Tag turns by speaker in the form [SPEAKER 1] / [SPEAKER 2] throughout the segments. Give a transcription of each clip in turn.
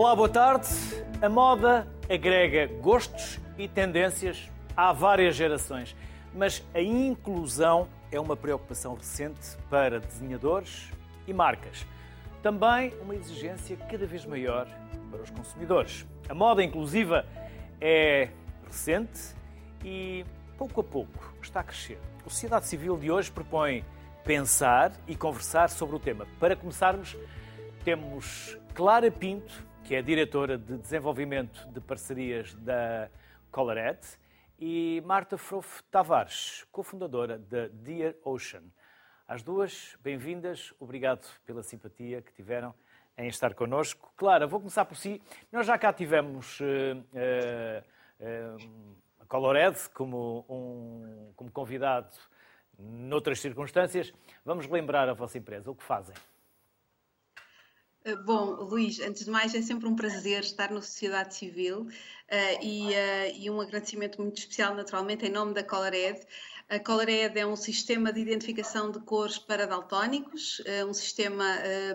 [SPEAKER 1] Olá, boa tarde. A moda agrega gostos e tendências há várias gerações, mas a inclusão é uma preocupação recente para desenhadores e marcas. Também uma exigência cada vez maior para os consumidores. A moda inclusiva é recente e pouco a pouco está a crescer. A sociedade civil de hoje propõe pensar e conversar sobre o tema. Para começarmos, temos Clara Pinto, que é diretora de desenvolvimento de parcerias da Colored, e Marta Frof Tavares, cofundadora da Dear Ocean. Às duas, bem-vindas, obrigado pela simpatia que tiveram em estar connosco. Clara, vou começar por si. Nós já cá tivemos uh, uh, uh, a Colored como, um, como convidado noutras circunstâncias. Vamos lembrar a vossa empresa, o que fazem?
[SPEAKER 2] Eh, bom, Luís, antes de mais é sempre um prazer estar na sociedade civil uh, e, uh, e, um agradecimento muito especial, naturalmente, em nome da Colored, a Colored é um sistema de identificação de cores para daltónicos, é um sistema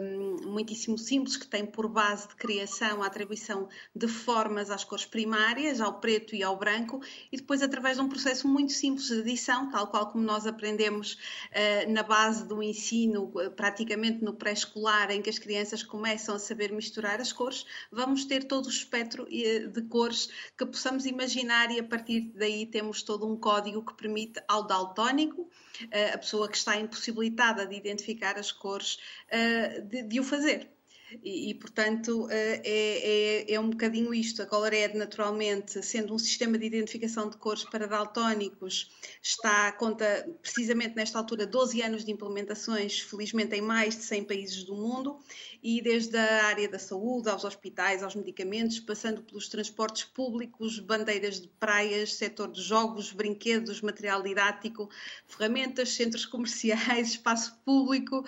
[SPEAKER 2] um, muitíssimo simples que tem por base de criação a atribuição de formas às cores primárias, ao preto e ao branco, e depois através de um processo muito simples de adição, tal qual como nós aprendemos uh, na base do ensino, praticamente no pré-escolar, em que as crianças começam a saber misturar as cores, vamos ter todo o espectro de cores que possamos imaginar e a partir daí temos todo um código que permite ao daltónico, eh, a pessoa que está impossibilitada de identificar as cores, eh, de, de o fazer. E, e, portanto, eh, é, é, é, um bocadinho isto. A Colored, naturalmente, sendo um sistema de identificação de cores para daltónicos, está, conta precisamente nesta altura 12 anos de implementações, felizmente em mais de 100 países do mundo, e desde a área da saúde, aos hospitais, aos medicamentos, passando pelos transportes públicos, bandeiras de praias, setor de jogos, brinquedos, material didático, ferramentas, centros comerciais, espaço público,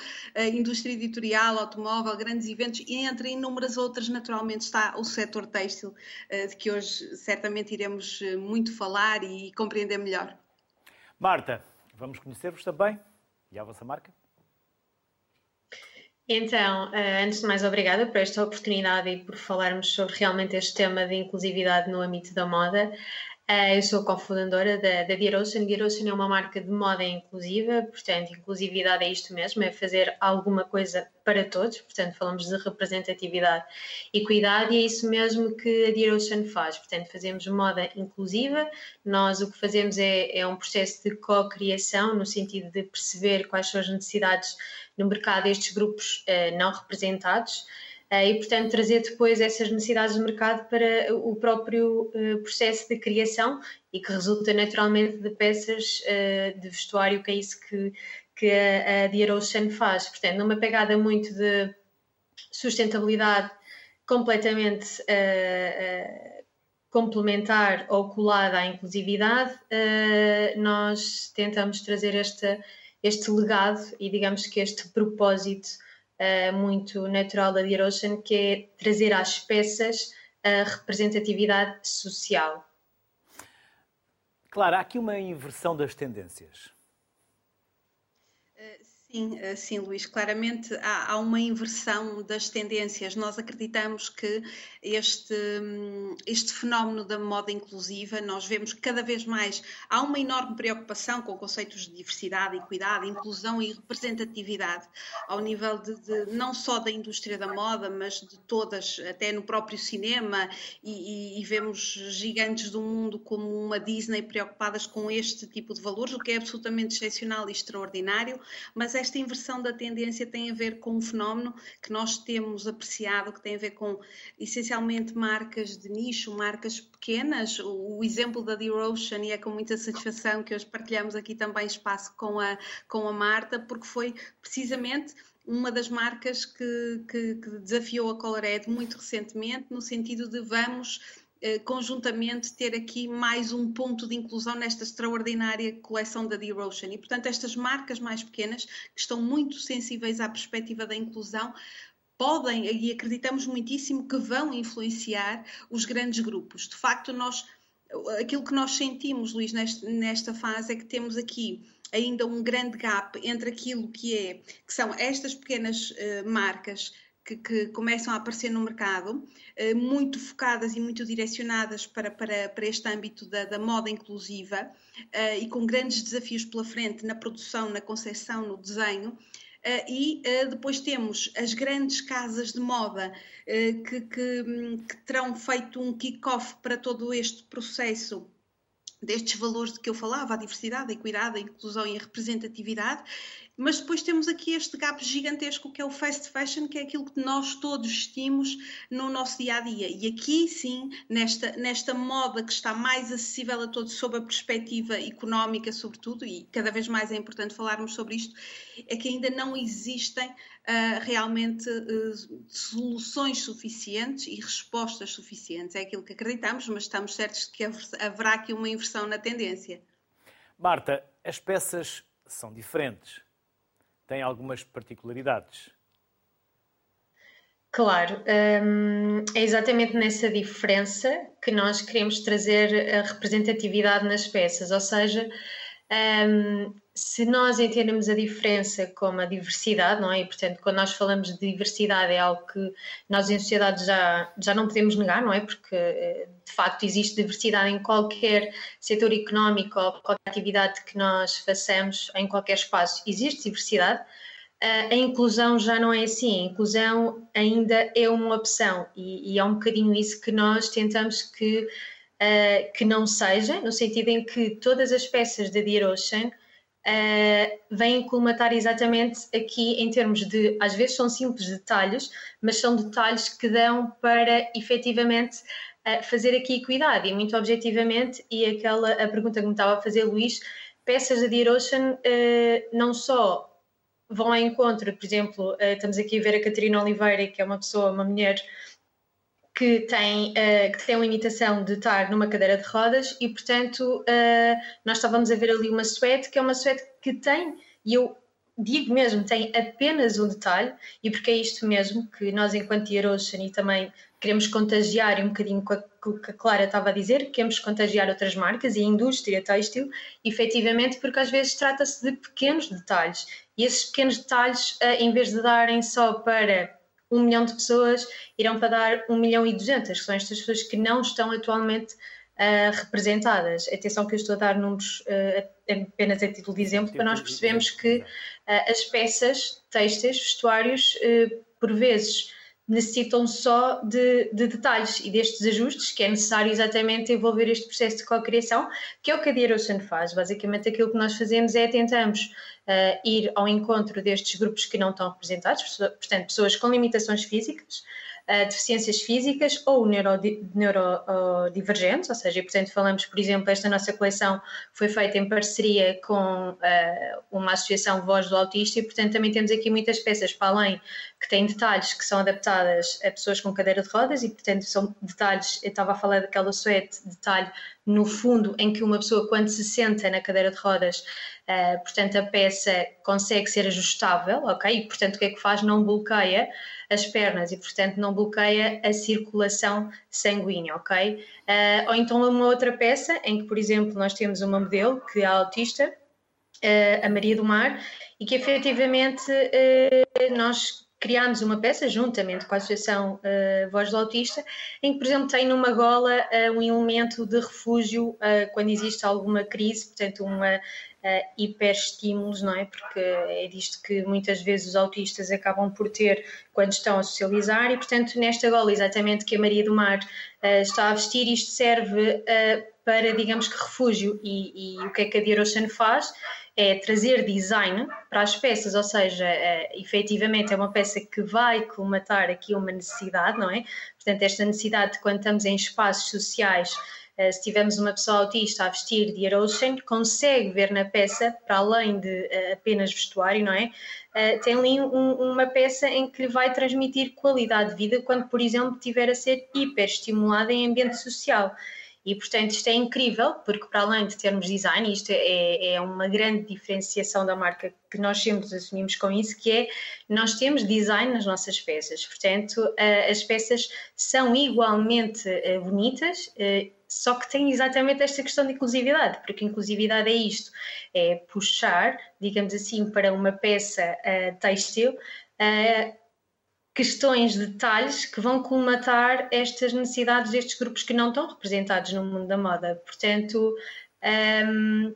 [SPEAKER 2] indústria editorial, automóvel, grandes eventos e entre inúmeras outras, naturalmente, está o setor têxtil, eh, de que hoje certamente iremos eh, muito falar e compreender melhor.
[SPEAKER 1] Marta, vamos conhecer-vos também e a vossa marca?
[SPEAKER 3] Então, eh, antes de mais, obrigada por esta oportunidade e por falarmos sobre realmente este tema de inclusividade no âmbito da moda. Uh, eu sou cofundadora da, da Dear Ocean. Dear Ocean é uma marca de moda inclusiva, portanto, inclusividade é isto mesmo, é fazer alguma coisa para todos, portanto, falamos de representatividade e cuidado, e é isso mesmo que a Dear Ocean faz, portanto, fazemos moda inclusiva, nós o que fazemos é, é um processo de co-criação, no sentido de perceber quais são as necessidades no mercado destes grupos uh, não representados, eh, e, portanto, trazer depois essas necessidades do mercado para o próprio eh, processo de criação e que resulta naturalmente de peças eh, de vestuário, que é isso que, que a, a Ocean faz. Portanto, numa pegada muito de sustentabilidade completamente complementar ou colada à inclusividade, nós tentamos trazer este, este legado e digamos que este propósito uh, muito natural da Dear Ocean, que é trazer às peças a representatividade social.
[SPEAKER 1] Claro, há aqui uma inversão das tendências.
[SPEAKER 2] Sim, eh, sim, Luís, claramente há, há, uma inversão das tendências. Nós acreditamos que este, hum, este fenómeno da moda inclusiva, nós vemos cada vez mais há uma enorme preocupação com conceitos de diversidade, equidade, inclusão e representatividade, ao nível de, de não só da indústria da moda, mas de todas, até no próprio cinema, e, e, e vemos gigantes do mundo como uma Disney preocupadas com este tipo de valores, o que é absolutamente excepcional e extraordinário, mas esta inversão da tendência tem a ver com um fenómeno que nós temos apreciado, que tem a ver com essencialmente marcas de nicho, marcas pequenas. O, exemplo da The Ocean, e é com muita satisfação que hoje partilhamos aqui também espaço com a, com a Marta, porque foi precisamente uma das marcas que, que, que desafiou a Colored muito recentemente, no sentido de vamos conjuntamente ter aqui mais um ponto de inclusão nesta extraordinária coleção da Ocean. E, portanto, estas marcas mais pequenas, que estão muito sensíveis à perspectiva da inclusão, podem, e acreditamos muitíssimo, que vão influenciar os grandes grupos. De facto, nós, aquilo que nós sentimos, Luís, nesta fase, é que temos aqui ainda um grande gap entre aquilo que é que são estas pequenas uh, marcas que, que, começam a aparecer no mercado, eh, muito focadas e muito direcionadas para, para, para este âmbito da, da moda inclusiva eh, e com grandes desafios pela frente na produção, na concepção, no desenho. e depois temos as grandes casas de moda que, que, que terão feito um kick-off para todo este processo destes valores de que eu falava, a diversidade, a equidade, a inclusão e a representatividade, mas depois temos aqui este gap gigantesco que é o fast fashion, que é aquilo que nós todos vestimos no nosso dia a dia. E aqui sim, nesta, nesta moda que está mais acessível a todos sob a perspectiva económica, sobretudo, e cada vez mais é importante falarmos sobre isto, é que ainda não existem uh, realmente uh, soluções suficientes e respostas suficientes. É aquilo que acreditamos, mas estamos certos de que haverá aqui uma inversão na tendência.
[SPEAKER 1] Marta, as peças são diferentes tem algumas particularidades.
[SPEAKER 3] Claro, hum, é exatamente nessa diferença que nós queremos trazer a representatividade nas peças, ou seja, hum, se nós entendermos a diferença como a diversidade, não é? E, portanto, quando nós falamos de diversidade é algo que nós em sociedade já, já não podemos negar, não é? Porque de facto existe diversidade em qualquer setor económico ou qualquer atividade que nós façamos, em qualquer espaço, existe diversidade. A inclusão já não é assim, a inclusão ainda é uma opção e, e é um bocadinho isso que nós tentamos que, uh, que não seja, no sentido em que todas as peças da Dear Ocean uh, vêm colmatar exatamente aqui em termos de, às vezes são simples detalhes, mas são detalhes que dão para efetivamente uh, fazer aqui equidade. E muito objetivamente, e aquela a pergunta que me estava a fazer Luís, peças da Dear Ocean uh, não só vão ao encontro, por exemplo, estamos aqui a ver a Catarina Oliveira, que é uma pessoa, uma mulher que tem, uh, que tem a limitação de estar numa cadeira de rodas e, portanto, uh, nós estávamos a ver ali uma suéte, que é uma suéte que tem, e eu digo mesmo, tem apenas um detalhe, e porque é isto mesmo que nós, enquanto Year Ocean, e também queremos contagiar, e um bocadinho com o que a Clara estava a dizer, queremos contagiar outras marcas e a indústria têxtil, efetivamente, porque às vezes trata-se de pequenos detalhes, e esses pequenos detalhes, uh, em vez de darem só para um milhão de pessoas irão para dar um milhão e duzentas, que são estas pessoas que não estão atualmente uh, representadas. Atenção que eu estou a dar números uh, apenas a título de exemplo, para nós percebermos que uh, as peças, textos, vestuários, por vezes necessitam só de, de, detalhes e destes ajustes que é necessário exatamente envolver este processo de co-criação, que é o que a Dear faz. Basicamente aquilo que nós fazemos é tentamos uh, ir ao encontro destes grupos que não estão representados, portanto pessoas com limitações físicas, uh, deficiências físicas ou neurodivergentes, ou seja, portanto falamos, por exemplo, esta nossa coleção foi feita em parceria com uh, uma associação Voz do Autista e, portanto, também temos aqui muitas peças para além que têm detalhes que são adaptadas a pessoas com cadeira de rodas e, portanto, são detalhes, eu estava a falar daquela suéte, detalhe no fundo em que uma pessoa quando se senta na cadeira de rodas, uh, portanto, a peça consegue ser ajustável, ok? E, portanto, o que é que faz? Não bloqueia as pernas e, portanto, não bloqueia a circulação sanguínea, ok? Uh, ou então uma outra peça em que, por exemplo, nós temos uma modelo que é autista, uh, a Maria do Mar, e que efetivamente nós criámos uma peça juntamente com a Associação uh, Voz do Autista, em que, por exemplo, tem numa gola uh, um elemento de refúgio uh, quando existe alguma crise, portanto, uma hiperestímulos, não é? Porque é disto que muitas vezes os autistas acabam por ter quando estão a socializar e, portanto, nesta gola exatamente que a Maria do Mar está a vestir, isto serve para, digamos que, refúgio. E, e, o que é que a Dear faz? É trazer design para as peças, ou seja, uh, efetivamente é uma peça que vai colmatar aqui uma necessidade, não é? Portanto, esta necessidade de quando estamos em espaços sociais eh, se tivermos uma pessoa autista a vestir de Ocean, consegue ver na peça, para além de uh, apenas vestuário, não é? Uh, tem ali um, uma peça em que lhe vai transmitir qualidade de vida quando, por exemplo, estiver a ser hiperestimulada em ambiente social. E, portanto, isto é incrível, porque para além de termos design, isto é, é, uma grande diferenciação da marca que nós sempre assumimos com isso, que é nós temos design nas nossas peças. Portanto, as peças são igualmente bonitas só que tem exatamente esta questão de inclusividade, porque inclusividade é isto, é puxar, digamos assim, para uma peça têxtil uh, questões, detalhes que vão colmatar estas necessidades destes grupos que não estão representados no mundo da moda. Portanto, um,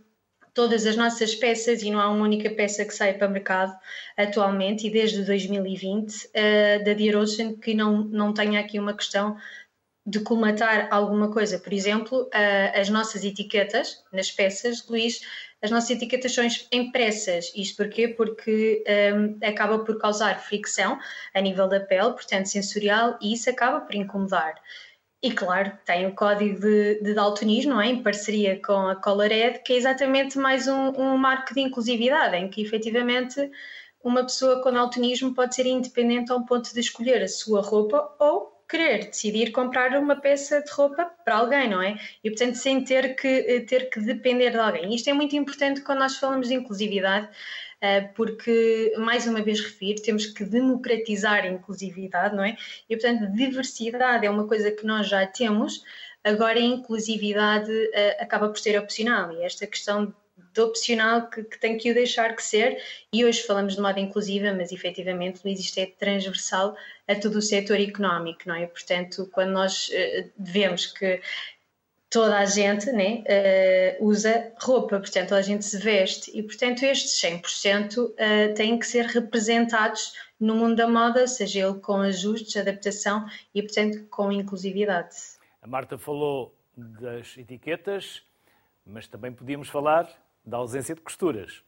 [SPEAKER 3] todas as nossas peças, e não há uma única peça que sai para o mercado atualmente, e desde 2020, uh, da Dear Ocean, que não, não tenha aqui uma questão de colmatar alguma coisa. Por exemplo, uh, as nossas etiquetas nas peças, Luís, as nossas etiquetas são impressas. Isto porquê? Porque um, acaba por causar fricção a nível da pele, portanto sensorial, e isso acaba por incomodar. E claro, tem o código de, de daltonismo, não é? em parceria com a Colored, que é exatamente mais um, um marco de inclusividade, em que efetivamente uma pessoa com daltonismo pode ser independente ao ponto de escolher a sua roupa ou querer decidir comprar uma peça de roupa para alguém, não é? E portanto, sem ter que, eh, ter que depender de alguém. Isto é muito importante quando nós falamos de inclusividade, eh, porque, mais uma vez refiro, temos que democratizar a inclusividade, não é? E portanto, diversidade é uma coisa que nós já temos, agora a inclusividade eh, acaba por ser opcional e esta questão de opcional que, que tem que o deixar que ser, e hoje falamos de moda inclusiva, mas efetivamente, Luís, isto é transversal a todo o setor económico, não é? Portanto, quando nós uh, devemos que toda a gente né, uh, usa roupa, portanto, toda a gente se veste, e portanto, estes 100% uh, têm que ser representados no mundo da moda, seja ele com ajustes, adaptação e, portanto, com inclusividade.
[SPEAKER 1] A Marta falou das etiquetas, mas também podíamos falar da ausência de costuras.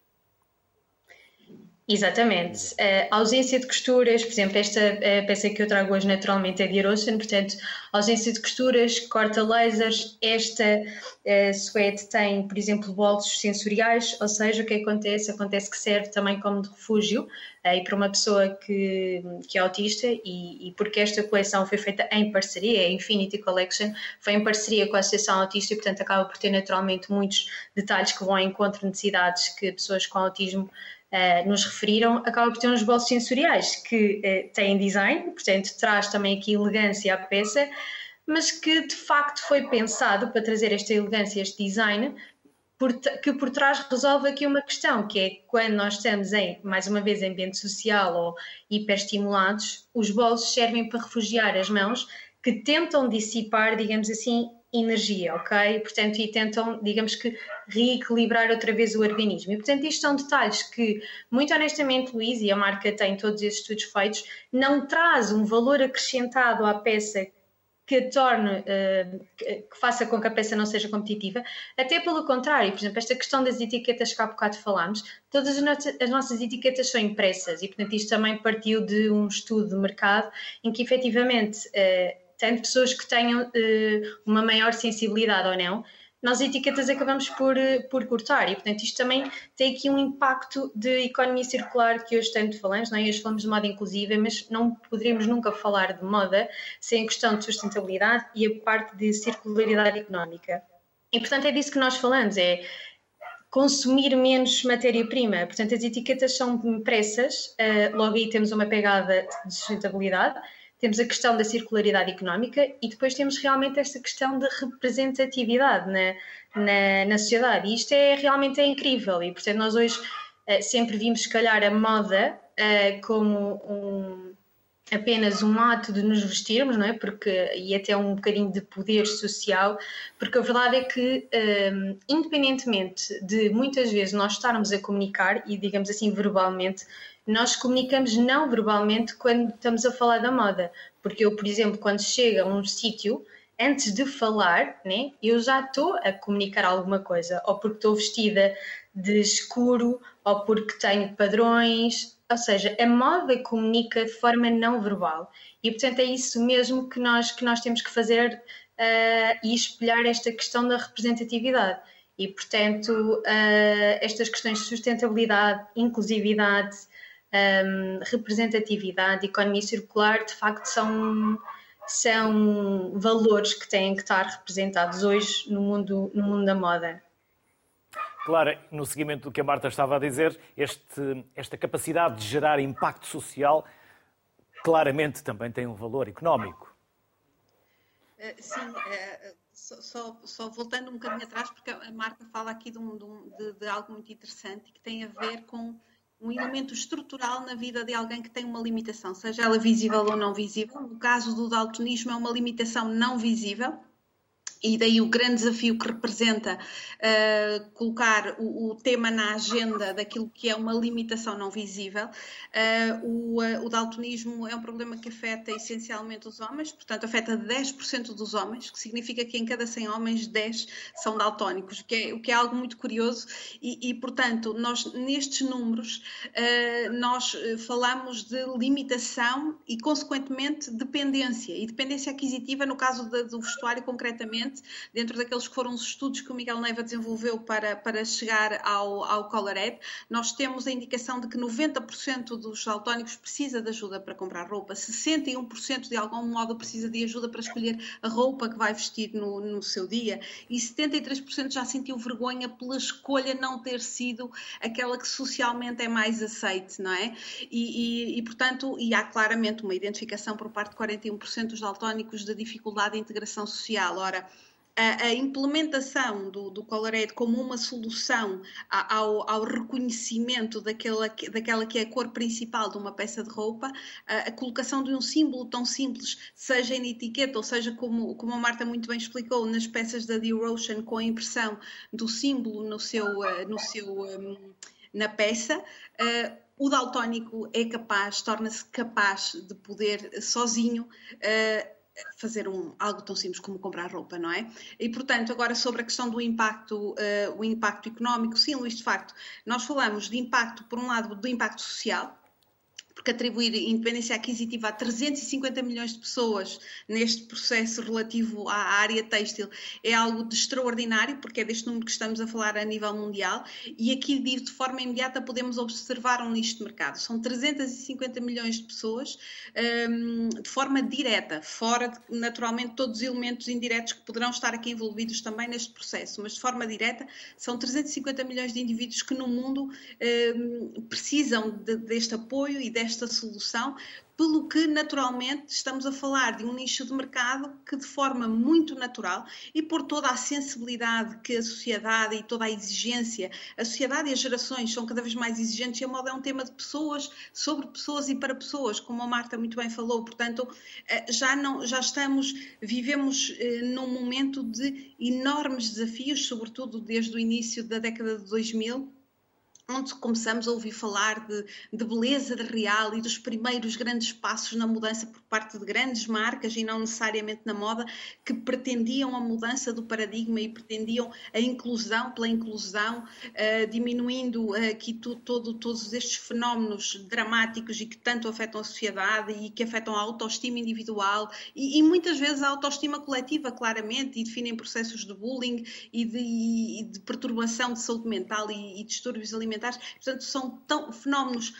[SPEAKER 3] Exatamente. A ausência de costuras, por exemplo, esta peça que eu trago hoje naturalmente é de Erosion, portanto, ausência de costuras, corta lasers. Esta uh, suede tem, por exemplo, bolsos sensoriais, ou seja, o que acontece? Acontece que serve também como de refúgio uh, e para uma pessoa que, que é autista, e, e, porque esta coleção foi feita em parceria, a Infinity Collection, foi em parceria com a Associação Autista e, portanto, acaba por ter naturalmente muitos detalhes que vão ao encontro de necessidades que pessoas com autismo uh, nos referiram, acaba por ter uns bolsos sensoriais que uh, têm design, portanto traz também aqui elegância à peça, mas que de facto foi pensado para trazer esta elegância, este design, por, que por trás resolve aqui uma questão, que é quando nós estamos em, mais uma vez, em ambiente social ou hiperestimulados, os bolsos servem para refugiar as mãos que tentam dissipar, digamos assim, energia, ok? Portanto, e tentam, digamos que, reequilibrar outra vez o organismo. E, portanto, isto são detalhes que, muito honestamente, Luís, e a marca tem todos esses estudos feitos, não traz um valor acrescentado à peça que torne, uh, que faça com que a peça não seja competitiva, até pelo contrário, por exemplo, esta questão das etiquetas que há bocado falámos, todas as nossas etiquetas são impressas e, portanto, isto também partiu de um estudo de mercado em que, efetivamente, uh, tanto pessoas que tenham uh, uma maior sensibilidade ou não, nós etiquetas acabamos por, uh, por cortar e, portanto, isto também tem aqui um impacto de economia circular que hoje tanto falamos, não é? hoje falamos de moda inclusiva, mas não poderíamos nunca falar de moda sem a questão de sustentabilidade e a parte de circularidade económica. E, portanto, é disso que nós falamos, é consumir menos matéria-prima. Portanto, as etiquetas são impressas, uh, logo aí temos uma pegada de sustentabilidade, temos a questão da circularidade económica e depois temos realmente esta questão de representatividade na, na, na sociedade. E isto é realmente é incrível e, portanto, nós hoje uh, sempre vimos, se calhar, a moda uh, como um, apenas um ato de nos vestirmos, não é? Porque, e até um bocadinho de poder social, porque a verdade é que, um, eh, independentemente de muitas vezes nós estarmos a comunicar e, digamos assim, verbalmente, nós comunicamos não verbalmente quando estamos a falar da moda. Porque eu, por exemplo, quando chego a um sítio, antes de falar, né, eu já estou a comunicar alguma coisa, ou porque estou vestida de escuro, ou porque tenho padrões, ou seja, a moda comunica de forma não verbal. E portanto é isso mesmo que nós, que nós temos que fazer uh, e espelhar esta questão da representatividade. E portanto, uh, estas questões de sustentabilidade, inclusividade, um, representatividade, economia circular, de facto são, são valores que têm que estar representados hoje no mundo, no mundo da moda.
[SPEAKER 1] Claro, no seguimento do que a Marta estava a dizer, este, esta capacidade de gerar impacto social claramente também tem um valor económico.
[SPEAKER 2] Eh, sim, eh, só, só, voltando um bocadinho atrás, porque a Marta fala aqui de, um, de, de algo muito interessante que tem a ver com um elemento estrutural na vida de alguém que tem uma limitação, seja ela visível ou não visível. No caso do daltonismo, é uma limitação não visível e daí o grande desafio que representa uh, colocar o, o, tema na agenda daquilo que é uma limitação não visível. Uh, o, uh, o, daltonismo é um problema que afeta essencialmente os homens, portanto, afeta 10% dos homens, que significa que em cada 100 homens, 10 são daltónicos, o que é, o que é algo muito curioso. E, e portanto, nós nestes números, nós falamos de limitação e, consequentemente, dependência. E dependência aquisitiva, no caso de, do vestuário, concretamente dentro daqueles que foram os estudos que o Miguel Neiva desenvolveu para, para chegar ao, ao Colored, nós temos a indicação de que 90% dos autónicos precisa de ajuda para comprar roupa, 61% de algum modo precisa de ajuda para escolher a roupa que vai vestir no, no seu dia e 73% já sentiu vergonha pela escolha não ter sido aquela que socialmente é mais aceite, não é? E, e, e portanto, e há claramente uma identificação por parte de 41% dos daltónicos de dificuldade de integração social. Ora, a, a, implementação do, do como uma solução ao, ao reconhecimento daquela, daquela que é a cor principal de uma peça de roupa, a, a, colocação de um símbolo tão simples, seja em etiqueta ou seja, como, como a Marta muito bem explicou, nas peças da D-Rotion, com a impressão do símbolo no seu, eh, no seu, um, na peça. Uh, o daltónico é capaz, torna-se capaz de poder sozinho uh, fazer um, algo tão simples como comprar roupa, não é? E, portanto, agora sobre a questão do impacto, uh, o impacto económico, sim, Luís, de facto, nós falamos de impacto, por um lado, do impacto social, porque atribuir independência aquisitiva a 350 milhões de pessoas neste processo relativo à área têxtil é algo de extraordinário, porque é deste número que estamos a falar a nível mundial, e aqui de forma imediata podemos observar um nicho de mercado. São 350 milhões de pessoas um, de forma direta, fora de, naturalmente todos os elementos indiretos que poderão estar aqui envolvidos também neste processo, mas de forma direta são 350 milhões de indivíduos que no mundo um, precisam de, deste apoio e desta esta solução, pelo que naturalmente estamos a falar de um nicho de mercado que de forma muito natural e por toda a sensibilidade que a sociedade e toda a exigência, a sociedade e as gerações são cada vez mais exigentes e a moda é um tema de pessoas, sobre pessoas e para pessoas, como a Marta muito bem falou, portanto eh, já, não, já estamos, vivemos eh, num momento de enormes desafios, sobretudo desde o início da década de 2000, onde começamos a ouvir falar de, de, beleza de real e dos primeiros grandes passos na mudança por parte de grandes marcas e não necessariamente na moda, que pretendiam a mudança do paradigma e pretendiam a inclusão pela inclusão, uh, diminuindo uh, aqui tu, todo, todos estes fenómenos dramáticos e que tanto afetam a sociedade e que afetam a autoestima individual e, e muitas vezes a autoestima coletiva, claramente, e definem processos de bullying e de, e de perturbação de saúde mental e, e distúrbios alimentares alimentares. Portanto, são tão, fenómenos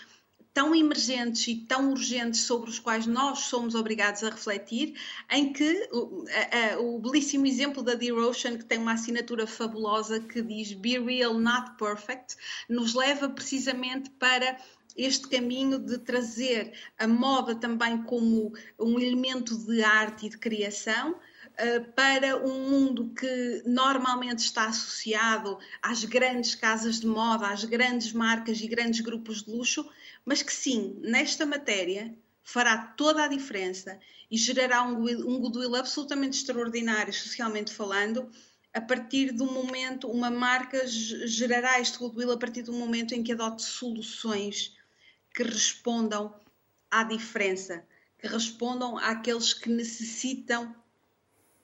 [SPEAKER 2] tão emergentes e tão urgentes sobre os quais nós somos obrigados a refletir, em que o, o belíssimo exemplo da D-Ocean, que tem uma assinatura fabulosa que diz Be Real, Not Perfect, nos leva precisamente para este caminho de trazer a moda também como um elemento de arte e de criação, para um mundo que normalmente está associado às grandes casas de moda, às grandes marcas e grandes grupos de luxo, mas que sim, nesta matéria fará toda a diferença e gerará um, um goodwill absolutamente extraordinário, socialmente falando, a partir do momento, uma marca gerará este goodwill a partir do momento em que adote soluções que respondam à diferença, que respondam àqueles que necessitam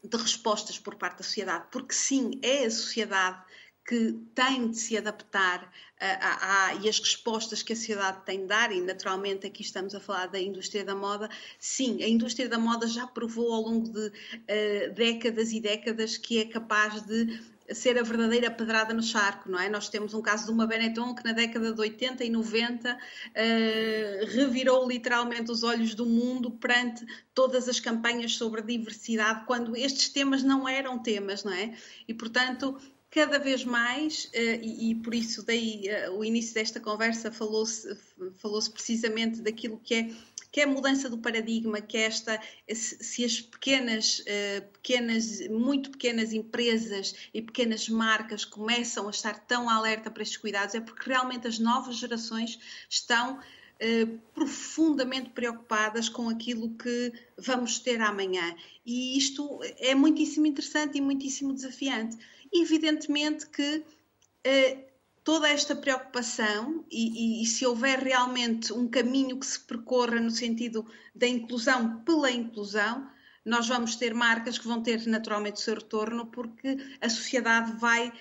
[SPEAKER 2] de respostas por parte da sociedade, porque sim, é a sociedade que tem de se adaptar a, a, e as respostas que a sociedade tem de dar, e naturalmente aqui estamos a falar da indústria da moda, sim, a indústria da moda já provou ao longo de uh, décadas e décadas que é capaz de ser a verdadeira pedrada no charco, não é? Nós temos um caso de uma Benetton que na década de 80 e 90 uh, eh, revirou literalmente os olhos do mundo perante todas as campanhas sobre diversidade, quando estes temas não eram temas, não é? E portanto, cada vez mais, uh, e, por isso daí uh, o início desta conversa falou-se falou precisamente daquilo que é que é a mudança do paradigma, que é esta, se as pequenas, uh, pequenas, muito pequenas empresas e pequenas marcas começam a estar tão alerta para estes cuidados, é porque realmente as novas gerações estão Uh, profundamente preocupadas com aquilo que vamos ter amanhã. E isto é muitíssimo interessante e muitíssimo desafiante. Evidentemente que uh, toda esta preocupação e, e, e, se houver realmente um caminho que se percorra no sentido da inclusão pela inclusão, nós vamos ter marcas que vão ter naturalmente o seu retorno porque a sociedade vai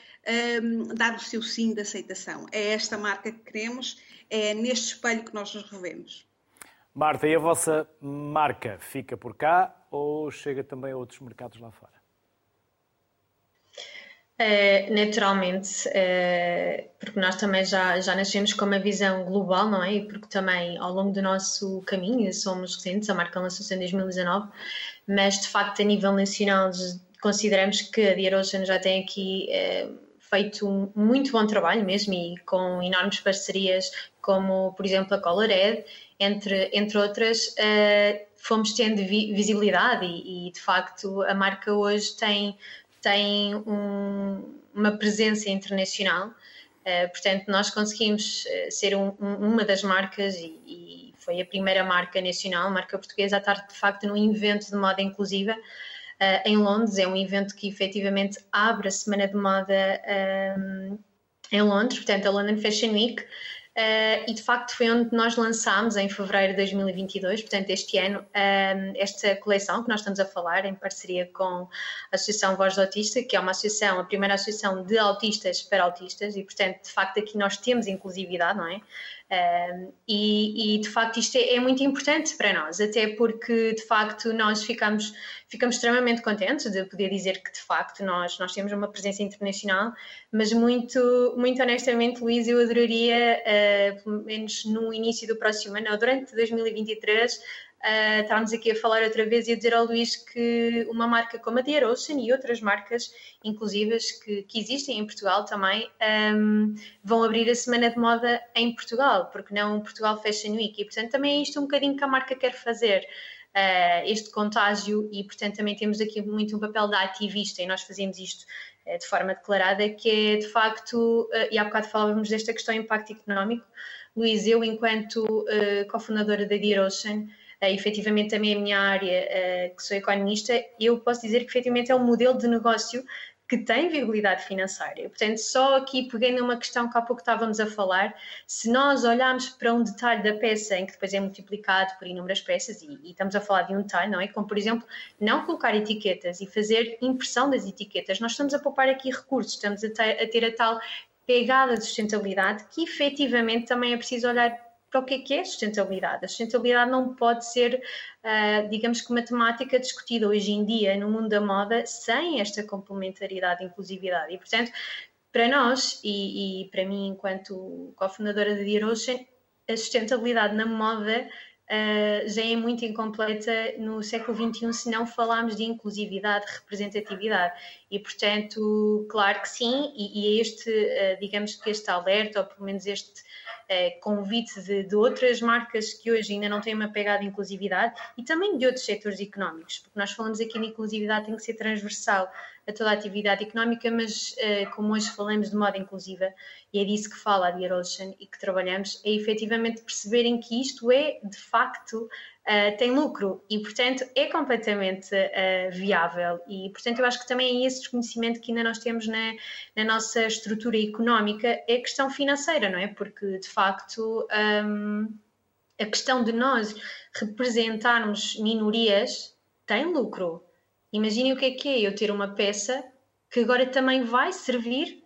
[SPEAKER 2] um, dar o seu sim de aceitação. É esta marca que queremos, é neste espelho que nós nos revemos.
[SPEAKER 1] Marta, e a vossa marca fica por cá ou chega também a outros mercados lá fora?
[SPEAKER 3] Uh, naturalmente, uh, porque nós também já, já nascemos com uma visão global, não é? Porque também ao longo do nosso caminho somos recentes, a marca lançou-se em 2019, mas de facto a nível nacional consideramos que a Dear Ocean já tem aqui uh, feito um muito bom trabalho mesmo e com enormes parcerias como, por exemplo, a Colored, entre, entre outras, fomos tendo vi visibilidade e, e de facto a marca hoje tem tem um, uma presença internacional. Uh, portanto, nós conseguimos uh, ser um, um, uma das marcas e, e, foi a primeira marca nacional, marca portuguesa, a estar de facto num evento de moda inclusiva uh, em Londres. É um evento que efetivamente abre a Semana de Moda em Londres, portanto, a London Fashion Week. Uh, e de facto foi onde nós lançámos em fevereiro de 2022, portanto este ano, uh, esta coleção que nós estamos a falar em parceria com a Associação Voz do Autista, que é uma associação, a primeira associação de autistas para autistas e portanto de facto aqui nós temos inclusividade, não é? Uh, e, e, de facto isto é, é, muito importante para nós, até porque de facto nós ficamos, ficamos extremamente contentes de poder dizer que de facto nós, nós temos uma presença internacional, mas muito, muito honestamente, Luís, eu adoraria, uh, pelo menos no início do próximo ano, ou durante 2023, Uh, aqui a falar outra vez e a dizer ao Luís que uma marca como a Dear Ocean e outras marcas inclusivas que, que existem em Portugal também um, vão abrir a Semana de Moda em Portugal, porque não Portugal Fashion Week. E, portanto, também é isto um bocadinho que a marca quer fazer. Uh, este contágio e, portanto, também temos aqui muito um papel da ativista e nós fazemos isto uh, de forma declarada, que é de facto, uh, e há bocado falávamos desta questão impacto económico, Luís, eu enquanto cofundadora da Dear Ocean, uh, efetivamente também a minha área, uh, que sou economista, eu posso dizer que efetivamente é um modelo de negócio que tem viabilidade financeira. Portanto, só aqui pegando uma questão que há pouco estávamos a falar, se nós olharmos para um detalhe da peça em que depois é multiplicado por inúmeras peças, e, e estamos a falar de um detalhe, não é? Como, por exemplo, não colocar etiquetas e fazer impressão das etiquetas, nós estamos a poupar aqui recursos, estamos a ter a, ter a tal pegada de sustentabilidade que efetivamente também é preciso olhar para o que é que é sustentabilidade. A sustentabilidade não pode ser, uh, digamos que, uma temática discutida hoje em dia no mundo da moda sem esta complementaridade e inclusividade. E, portanto, para nós e, e para mim, enquanto cofundadora da Dear Ocean, a sustentabilidade na moda Uh, já é muito incompleta no século XXI se não falarmos de inclusividade, representatividade. E, portanto, claro que sim, e, e é este, uh, digamos que este alerta, ou pelo menos este eh, convite de, de, outras marcas que hoje ainda não têm uma pegada de inclusividade e também de outros setores económicos, porque nós falamos aqui de inclusividade tem que ser transversal a toda a atividade económica, mas eh, como hoje falamos de moda inclusiva, e é disso que fala a Dear Ocean e que trabalhamos, é efetivamente perceberem que isto é de facto uh, tem lucro e, portanto, é completamente uh, viável. E, portanto, eu acho que também é esse desconhecimento que ainda nós temos na, na nossa estrutura económica, é a questão financeira, não é? Porque, de facto, um, a questão de nós representarmos minorias tem lucro. Imaginem o que é que é eu ter uma peça que agora também vai servir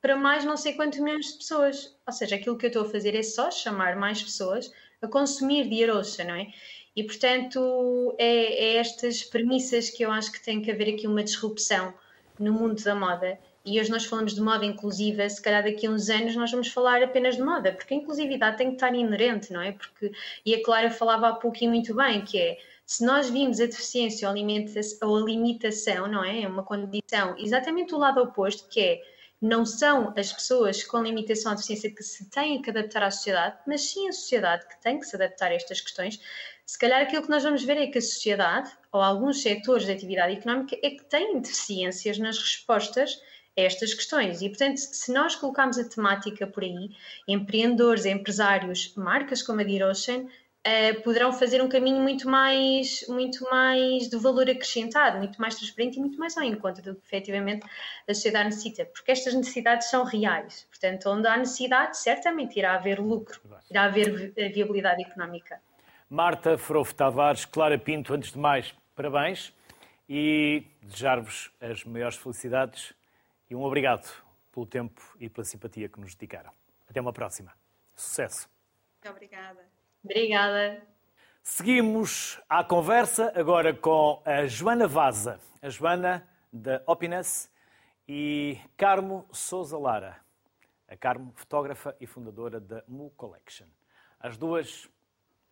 [SPEAKER 3] para mais não sei quantos milhões de pessoas. Ou seja, aquilo que eu estou a fazer é só chamar mais pessoas a consumir de Arocha, não é? E, portanto, é, é, estas premissas que eu acho que tem que haver aqui uma disrupção no mundo da moda. E hoje nós falamos de moda inclusiva, se calhar daqui a uns anos nós vamos falar apenas de moda, porque a inclusividade tem que estar inerente, não é? Porque, e a Clara falava há pouco e muito bem, que é, se nós vimos a deficiência ou a, limitação, não é? É uma condição exatamente do lado oposto, que é não são as pessoas com limitação ou deficiência que se têm que adaptar à sociedade, mas sim a sociedade que tem que se adaptar a estas questões. Se calhar aquilo que nós vamos ver é que a sociedade, ou alguns setores da atividade económica, é que têm deficiências nas respostas estas questões. E, portanto, se nós colocarmos a temática por aí, empreendedores, empresários, marcas como a Dirochen, Uh, poderão fazer um caminho muito mais, muito mais de valor acrescentado, muito mais transparente e muito mais ao encontro do que efetivamente a sociedade necessita, porque estas necessidades são reais. Portanto, onde há necessidade, certamente irá haver lucro, irá haver viabilidade económica.
[SPEAKER 1] Marta Frofo Tavares, Clara Pinto, antes de mais, parabéns e desejar-vos as maiores felicidades e um obrigado pelo tempo e pela simpatia que nos dedicaram. Até uma próxima. Sucesso.
[SPEAKER 2] Muito obrigada.
[SPEAKER 3] Obrigada.
[SPEAKER 1] Seguimos à conversa agora com a Joana Vaza, a Joana da Opiness e Carmo Souza Lara, a Carmo, fotógrafa e fundadora da Mu Collection. As duas,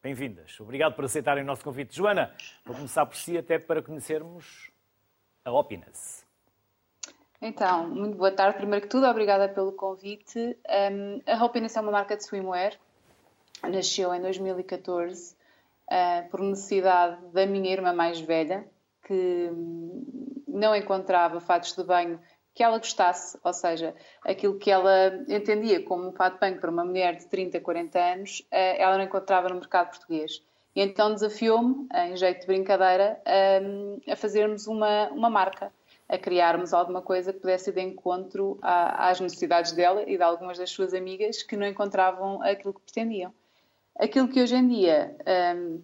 [SPEAKER 1] bem-vindas. Obrigado por aceitarem o nosso convite. Joana, vou começar por si até para conhecermos a Opiness.
[SPEAKER 4] Então, muito boa tarde. Primeiro que tudo, obrigada pelo convite. Um, a Opiness é uma marca de swimwear nasceu em 2014 uh, eh, por necessidade da minha irmã mais velha, que hum, não encontrava fatos de banho que ela gostasse, ou seja, aquilo que ela entendia como um fato de banho para uma mulher de 30, 40 anos, uh, ela não encontrava no mercado português. E então desafiou-me, em jeito de brincadeira, a, a fazermos uma, uma marca, a criarmos alguma coisa que pudesse ir de encontro às necessidades dela e de algumas das suas amigas que não encontravam aquilo que pretendiam. Aquilo que hoje em dia um,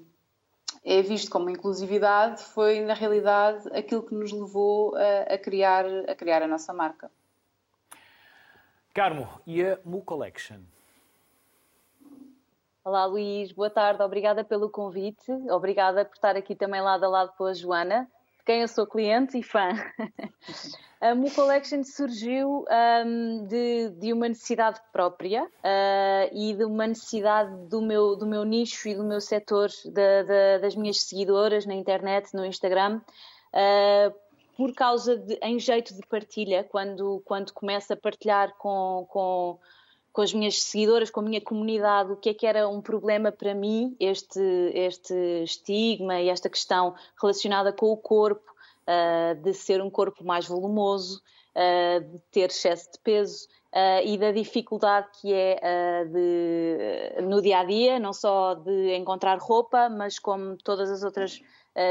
[SPEAKER 4] é visto como inclusividade foi, na realidade, aquilo que nos levou a, a, criar, a criar a nossa marca.
[SPEAKER 1] Carmo, e a Mu Collection?
[SPEAKER 5] Olá Luís, boa tarde, obrigada pelo convite, obrigada por estar aqui também lado a lado com a Joana quem eu sou cliente e fã. a Mu Collection surgiu um, de, de, uma necessidade própria uh, e de uma necessidade do meu, do meu nicho e do meu setor, de, de, das minhas seguidoras na internet, no Instagram. Uh, por causa de, em jeito de partilha, quando, quando começo a partilhar com, com com as minhas seguidoras, com a minha comunidade, o que é que era um problema para mim, este, este estigma e esta questão relacionada com o corpo, uh, de ser um corpo mais volumoso, uh, de ter excesso de peso. Uh, e da dificuldade que é de, no dia a dia, não só de encontrar roupa, mas como todas as outras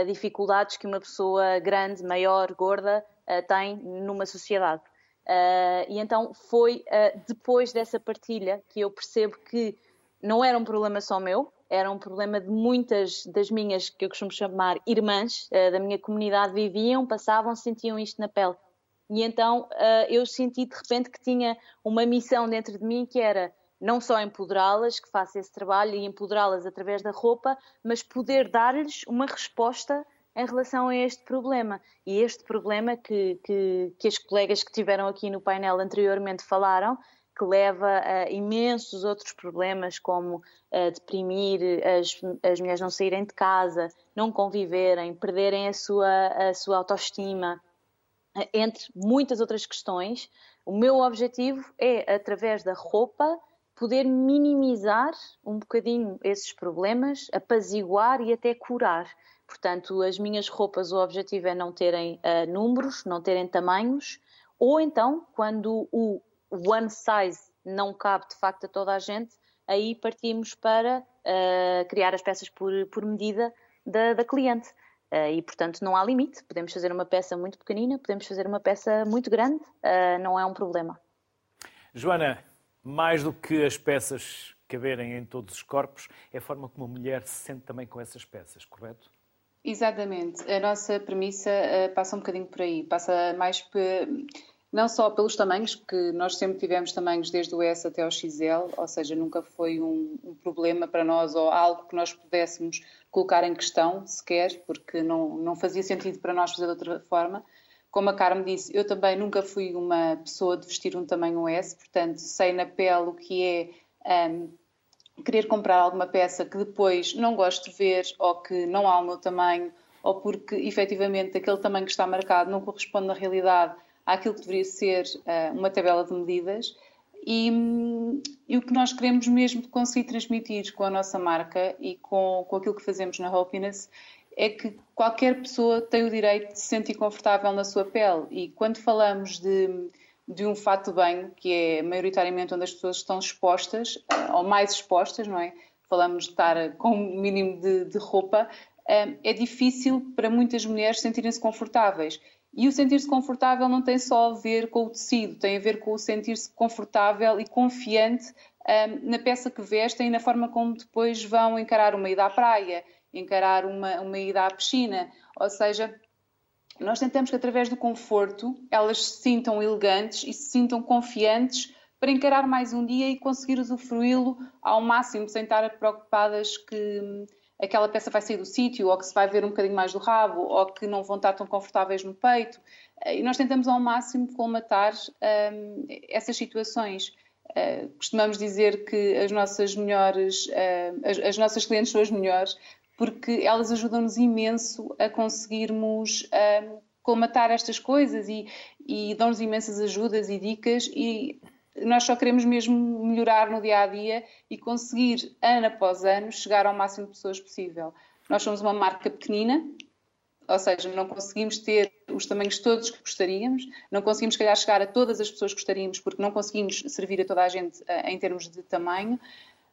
[SPEAKER 5] dificuldades que uma pessoa grande, maior, gorda tem numa sociedade. Uh, e então foi uh, depois dessa partilha que eu percebo que não era um problema só meu, era um problema de muitas das minhas, que eu costumo chamar irmãs, uh, da minha comunidade, viviam, passavam, sentiam isto na pele. E então eu senti de repente que tinha uma missão dentro de mim que era não só empoderá-las, que faça esse trabalho e empoderá-las através da roupa, mas poder dar-lhes uma resposta em relação a este problema. E este problema que, que, que as colegas que tiveram aqui no painel anteriormente falaram, que leva a imensos outros problemas, como a deprimir, as, as mulheres não saírem de casa, não conviverem, perderem a sua, a sua autoestima, entre muitas outras questões. O meu objetivo é, através da roupa, poder minimizar um bocadinho esses problemas, apaziguar e até curar. Portanto, as minhas roupas, o objetivo é não terem uh, números, não terem tamanhos, ou então, quando o one size não cabe de facto a toda a gente, aí partimos para uh, criar as peças por, por medida da, da cliente. Uh, e, portanto, não há limite. Podemos fazer uma peça muito pequenina, podemos fazer uma peça muito grande, não é um problema.
[SPEAKER 1] Joana, mais do que as peças caberem em todos os corpos, é a forma como a mulher se sente também com essas peças, correto?
[SPEAKER 4] Exatamente. A nossa premissa uh, passa um bocadinho por aí. Passa mais não só pelos tamanhos, que nós sempre tivemos tamanhos desde o S até o XL, ou seja, nunca foi um, um, problema para nós ou algo que nós pudéssemos colocar em questão sequer, porque não, não fazia sentido para nós fazer de outra forma. Como a Carmen disse, eu também nunca fui uma pessoa de vestir um tamanho S, portanto sei na pele o que é um, querer comprar alguma peça que depois não gosto de ver ou que não há o meu tamanho ou porque efetivamente aquele tamanho que está marcado não corresponde na realidade àquilo que deveria ser uh, uma tabela de medidas E, e, o que nós queremos mesmo conseguir transmitir com a nossa marca e com, com aquilo que fazemos na Happiness é que qualquer pessoa tem o direito de se sentir confortável na sua pele. E quando falamos de, de um fato de banho, que é maioritariamente onde as pessoas estão expostas, eh, ou mais expostas, não é? Falamos de estar com um mínimo de, de roupa, eh, é difícil para muitas mulheres sentirem-se confortáveis. E o sentir-se confortável não tem só a ver com o tecido, tem a ver com o sentir-se confortável e confiante um, eh, na peça que vestem e na forma como depois vão encarar uma ida à praia, encarar uma, uma ida à piscina. Ou seja, nós tentamos que através do conforto elas se sintam elegantes e se sintam confiantes para encarar mais um dia e conseguir usufruí-lo ao máximo, sem estar preocupadas que hum, aquela peça vai sair do sítio, ou que se vai ver um bocadinho mais do rabo, ou que não vão estar tão confortáveis no peito. E nós tentamos ao máximo colmatar um, essas situações. Uh, costumamos dizer que as nossas melhores, uh, as, as, nossas clientes são as melhores, porque elas ajudam-nos imenso a conseguirmos uh, colmatar estas coisas e, e dão-nos imensas ajudas e dicas e nós só queremos mesmo melhorar no dia a dia e conseguir, ano após ano, chegar ao máximo de pessoas possível. Nós somos uma marca pequenina, ou seja, não conseguimos ter os tamanhos todos que gostaríamos, não conseguimos, se calhar, chegar a todas as pessoas que gostaríamos, porque não conseguimos servir a toda a gente uh, em termos de tamanho,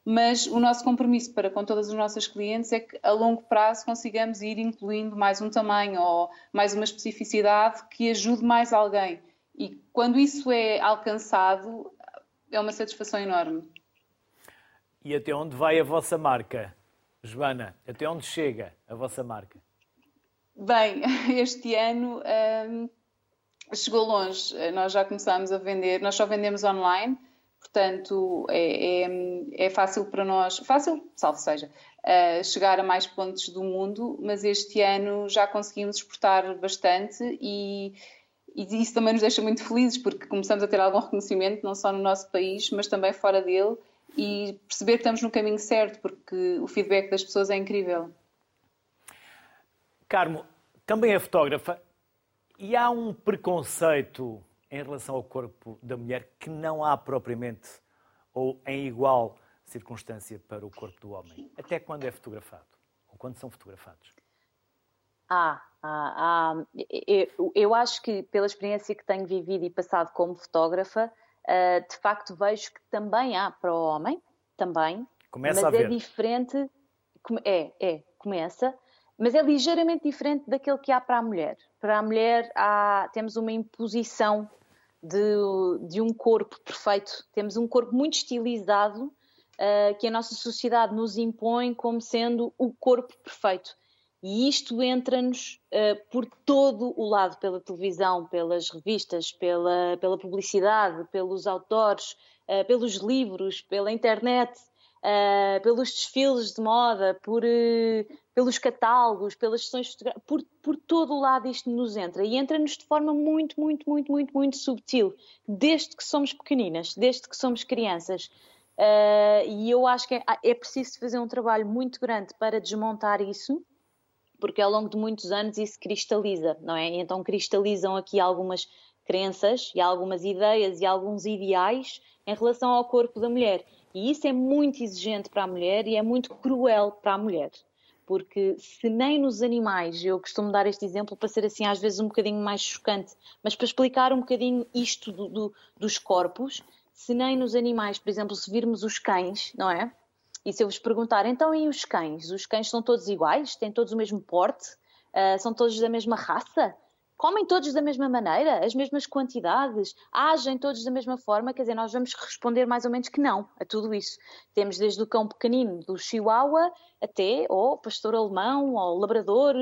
[SPEAKER 4] mas o nosso compromisso para com todas as nossas clientes é que a longo prazo consigamos ir incluindo mais um tamanho ou mais uma especificidade que ajude mais alguém. E quando isso é alcançado, é uma satisfação enorme.
[SPEAKER 1] E até onde vai a vossa marca, Joana? Até onde chega a vossa marca?
[SPEAKER 4] Bem, este ano hum, chegou longe. Nós já começámos a vender, nós só vendemos online Portanto, é, é, é fácil para nós, fácil, salvo seja, uh, chegar a mais pontos do mundo, mas este ano já conseguimos exportar bastante e, e isso também nos deixa muito felizes porque começamos a ter algum reconhecimento, não só no nosso país, mas também fora dele e perceber que estamos no caminho certo, porque o feedback das pessoas é incrível.
[SPEAKER 1] Carmo, também é fotógrafa e há um preconceito em relação ao corpo da mulher que não há propriamente ou em igual circunstância para o corpo do homem, até quando é fotografado ou quando são fotografados?
[SPEAKER 5] Ah, ah, ah eu, eu acho que pela experiência que tenho vivido e passado como fotógrafa, ah, de facto vejo que também há para o homem, também,
[SPEAKER 1] Começa
[SPEAKER 5] mas
[SPEAKER 1] é
[SPEAKER 5] diferente, é, é, começa, mas é ligeiramente diferente daquele que há para a mulher. Para a mulher há, temos uma imposição de, de um corpo perfeito. Temos um corpo muito estilizado uh, que a nossa sociedade nos impõe como sendo o corpo perfeito. E isto entra-nos uh, por todo o lado, pela televisão, pelas revistas, pela, pela publicidade, pelos autores, uh, pelos livros, pela internet uh, pelos desfiles de moda, por, uh, pelos catálogos, pelas sessões por, por todo o lado isto nos entra e entra-nos de forma muito, muito, muito, muito, muito subtil, desde que somos pequeninas, desde que somos crianças. Uh, e eu acho que é, é preciso fazer um trabalho muito grande para desmontar isso, porque ao longo de muitos anos isso cristaliza, não é? Então cristalizam aqui algumas crenças e algumas ideias e alguns ideais em relação ao corpo da mulher. E isso é muito exigente para a mulher e é muito cruel para a mulher. Porque se nem nos animais, eu costumo dar este exemplo para ser assim às vezes um bocadinho mais chocante, mas para explicar um bocadinho isto do, do, dos corpos, se nem nos animais, por exemplo, se virmos os cães, não é? E se eu vos perguntar, então e os cães? Os cães são todos iguais? Têm todos o mesmo porte? Uh, são todos da mesma raça? Comem todos da mesma maneira, as mesmas quantidades, agem todos da mesma forma, quer dizer, nós vamos responder mais ou menos que não a tudo isso. Temos desde o cão pequenino, do chihuahua, até o pastor alemão, ou labrador,